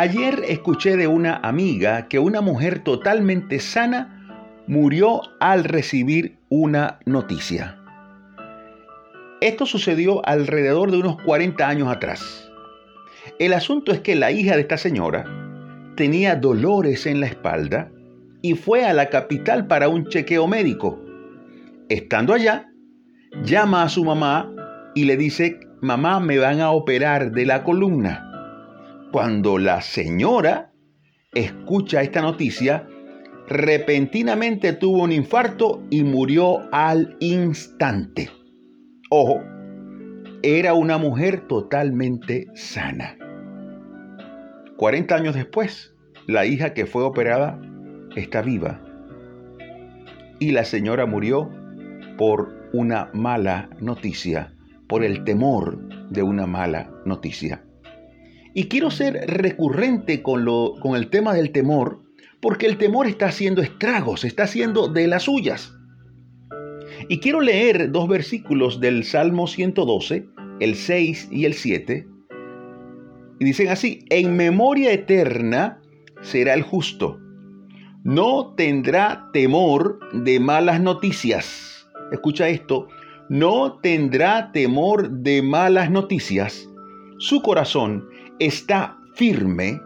Ayer escuché de una amiga que una mujer totalmente sana murió al recibir una noticia. Esto sucedió alrededor de unos 40 años atrás. El asunto es que la hija de esta señora tenía dolores en la espalda y fue a la capital para un chequeo médico. Estando allá, llama a su mamá y le dice, mamá, me van a operar de la columna. Cuando la señora escucha esta noticia, repentinamente tuvo un infarto y murió al instante. Ojo, era una mujer totalmente sana. 40 años después, la hija que fue operada está viva y la señora murió por una mala noticia, por el temor de una mala noticia. Y quiero ser recurrente con, lo, con el tema del temor, porque el temor está haciendo estragos, está haciendo de las suyas. Y quiero leer dos versículos del Salmo 112, el 6 y el 7. Y dicen así, en memoria eterna será el justo. No tendrá temor de malas noticias. Escucha esto, no tendrá temor de malas noticias. Su corazón está firme,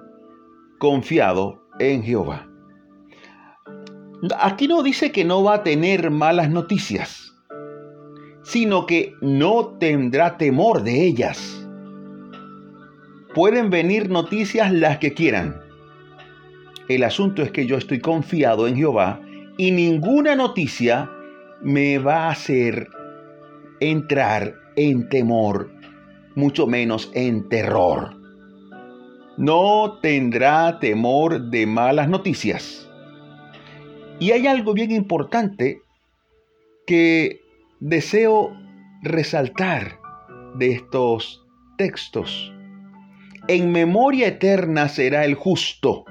confiado en Jehová. Aquí no dice que no va a tener malas noticias, sino que no tendrá temor de ellas. Pueden venir noticias las que quieran. El asunto es que yo estoy confiado en Jehová y ninguna noticia me va a hacer entrar en temor, mucho menos en terror no tendrá temor de malas noticias. Y hay algo bien importante que deseo resaltar de estos textos. En memoria eterna será el justo.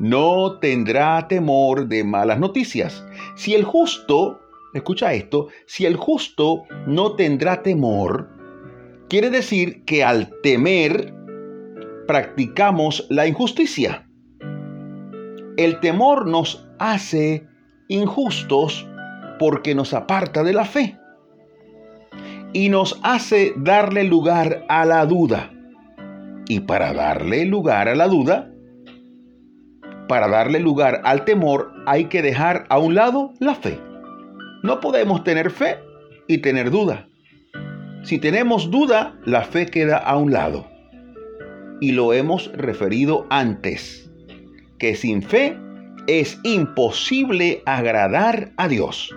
No tendrá temor de malas noticias. Si el justo, escucha esto, si el justo no tendrá temor, quiere decir que al temer practicamos la injusticia. El temor nos hace injustos porque nos aparta de la fe y nos hace darle lugar a la duda. Y para darle lugar a la duda, para darle lugar al temor, hay que dejar a un lado la fe. No podemos tener fe y tener duda. Si tenemos duda, la fe queda a un lado y lo hemos referido antes, que sin fe es imposible agradar a Dios.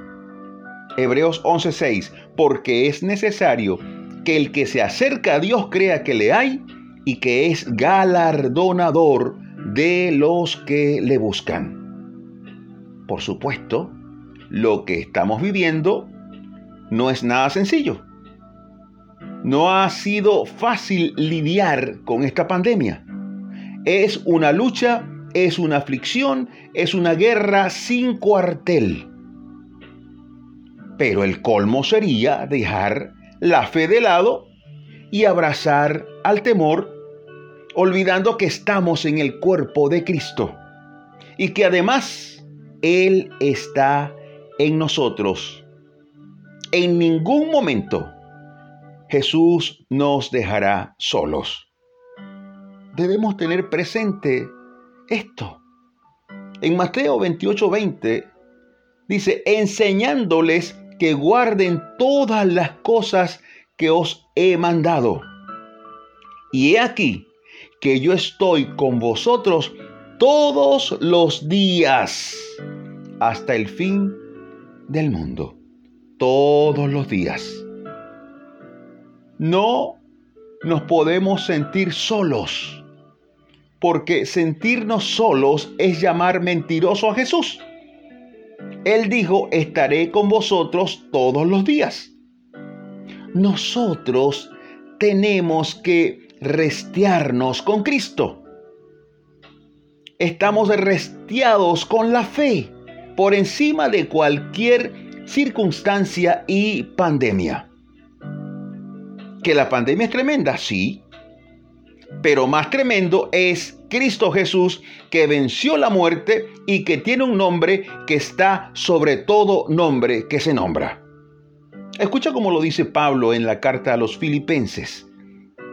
Hebreos 11:6, porque es necesario que el que se acerca a Dios crea que le hay y que es galardonador de los que le buscan. Por supuesto, lo que estamos viviendo no es nada sencillo. No ha sido fácil lidiar con esta pandemia. Es una lucha, es una aflicción, es una guerra sin cuartel. Pero el colmo sería dejar la fe de lado y abrazar al temor, olvidando que estamos en el cuerpo de Cristo y que además Él está en nosotros. En ningún momento Jesús nos dejará solos. Debemos tener presente esto. En Mateo 28:20 dice, enseñándoles que guarden todas las cosas que os he mandado. Y he aquí que yo estoy con vosotros todos los días hasta el fin del mundo. Todos los días no nos podemos sentir solos, porque sentirnos solos es llamar mentiroso a Jesús. Él dijo, estaré con vosotros todos los días. Nosotros tenemos que restearnos con Cristo. Estamos resteados con la fe por encima de cualquier circunstancia y pandemia. ¿Que la pandemia es tremenda? Sí. Pero más tremendo es Cristo Jesús que venció la muerte y que tiene un nombre que está sobre todo nombre que se nombra. Escucha cómo lo dice Pablo en la carta a los filipenses.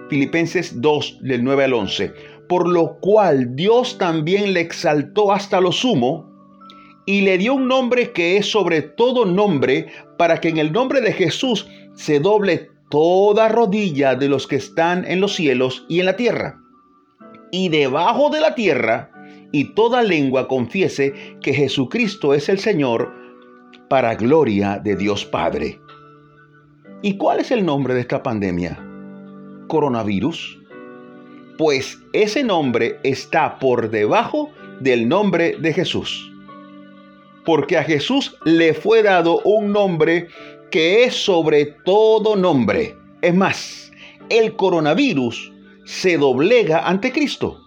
Filipenses 2 del 9 al 11. Por lo cual Dios también le exaltó hasta lo sumo y le dio un nombre que es sobre todo nombre para que en el nombre de Jesús se doble toda rodilla de los que están en los cielos y en la tierra. Y debajo de la tierra, y toda lengua confiese que Jesucristo es el Señor, para gloria de Dios Padre. ¿Y cuál es el nombre de esta pandemia? ¿Coronavirus? Pues ese nombre está por debajo del nombre de Jesús. Porque a Jesús le fue dado un nombre que es sobre todo nombre. Es más, el coronavirus se doblega ante Cristo,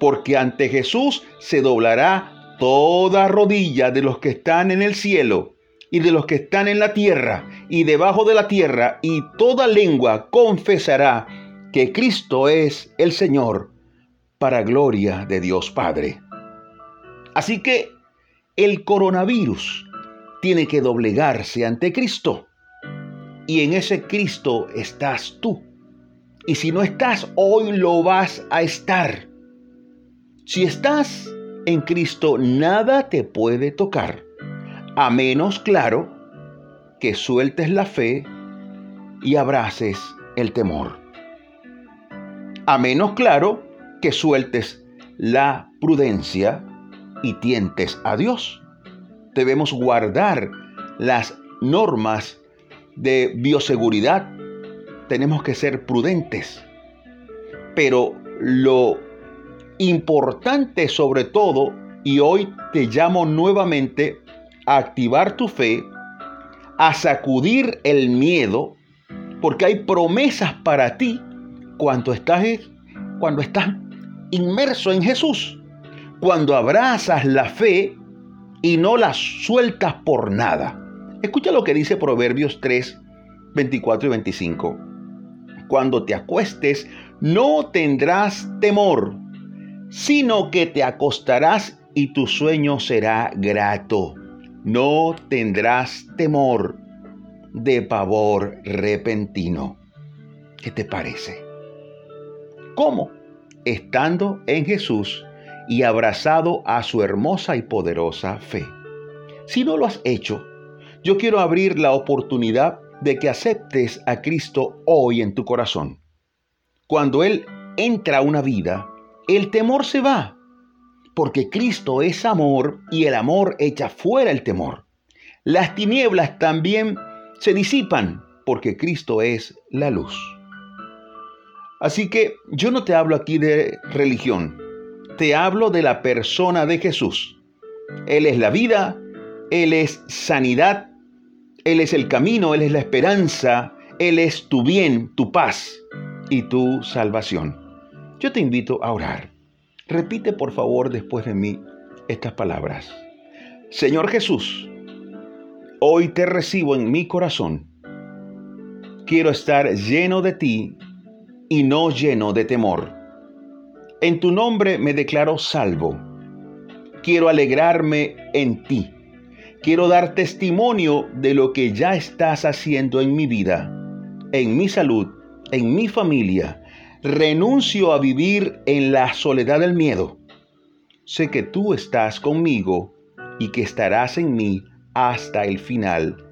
porque ante Jesús se doblará toda rodilla de los que están en el cielo y de los que están en la tierra y debajo de la tierra, y toda lengua confesará que Cristo es el Señor, para gloria de Dios Padre. Así que el coronavirus tiene que doblegarse ante Cristo. Y en ese Cristo estás tú. Y si no estás, hoy lo vas a estar. Si estás en Cristo, nada te puede tocar. A menos, claro, que sueltes la fe y abraces el temor. A menos, claro, que sueltes la prudencia y tientes a Dios debemos guardar las normas de bioseguridad. Tenemos que ser prudentes. Pero lo importante sobre todo, y hoy te llamo nuevamente a activar tu fe, a sacudir el miedo, porque hay promesas para ti cuando estás, cuando estás inmerso en Jesús. Cuando abrazas la fe, y no las sueltas por nada. Escucha lo que dice Proverbios 3, 24 y 25. Cuando te acuestes, no tendrás temor, sino que te acostarás y tu sueño será grato. No tendrás temor de pavor repentino. ¿Qué te parece? ¿Cómo? Estando en Jesús y abrazado a su hermosa y poderosa fe. Si no lo has hecho, yo quiero abrir la oportunidad de que aceptes a Cristo hoy en tu corazón. Cuando Él entra a una vida, el temor se va, porque Cristo es amor y el amor echa fuera el temor. Las tinieblas también se disipan, porque Cristo es la luz. Así que yo no te hablo aquí de religión, te hablo de la persona de Jesús. Él es la vida, Él es sanidad, Él es el camino, Él es la esperanza, Él es tu bien, tu paz y tu salvación. Yo te invito a orar. Repite por favor después de mí estas palabras. Señor Jesús, hoy te recibo en mi corazón. Quiero estar lleno de ti y no lleno de temor. En tu nombre me declaro salvo. Quiero alegrarme en ti. Quiero dar testimonio de lo que ya estás haciendo en mi vida, en mi salud, en mi familia. Renuncio a vivir en la soledad del miedo. Sé que tú estás conmigo y que estarás en mí hasta el final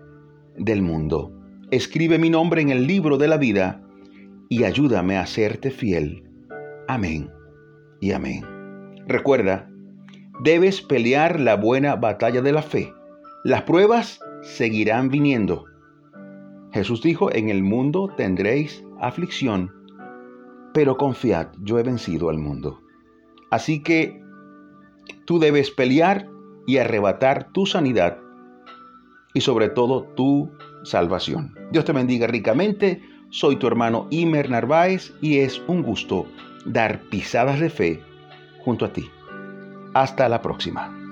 del mundo. Escribe mi nombre en el libro de la vida y ayúdame a serte fiel. Amén y amén. Recuerda, debes pelear la buena batalla de la fe. Las pruebas seguirán viniendo. Jesús dijo, en el mundo tendréis aflicción, pero confiad, yo he vencido al mundo. Así que tú debes pelear y arrebatar tu sanidad y sobre todo tu salvación. Dios te bendiga ricamente. Soy tu hermano Imer Narváez y es un gusto dar pisadas de fe junto a ti. Hasta la próxima.